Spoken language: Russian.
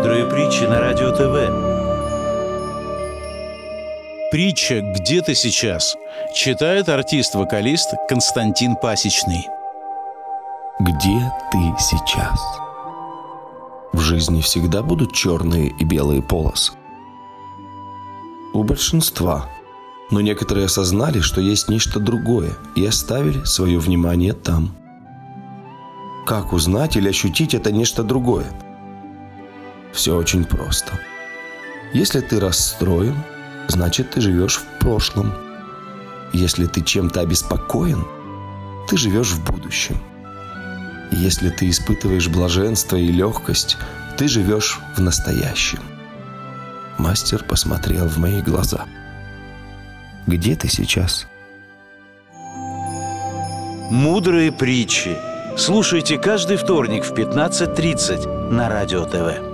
Мудрые притчи на радио ТВ. Притча «Где ты сейчас?» читает артист-вокалист Константин Пасечный. Где ты сейчас? В жизни всегда будут черные и белые полосы. У большинства. Но некоторые осознали, что есть нечто другое и оставили свое внимание там. Как узнать или ощутить это нечто другое? Все очень просто. Если ты расстроен, значит ты живешь в прошлом. Если ты чем-то обеспокоен, ты живешь в будущем. Если ты испытываешь блаженство и легкость, ты живешь в настоящем. Мастер посмотрел в мои глаза. Где ты сейчас? Мудрые притчи. Слушайте каждый вторник в 15.30 на радио ТВ.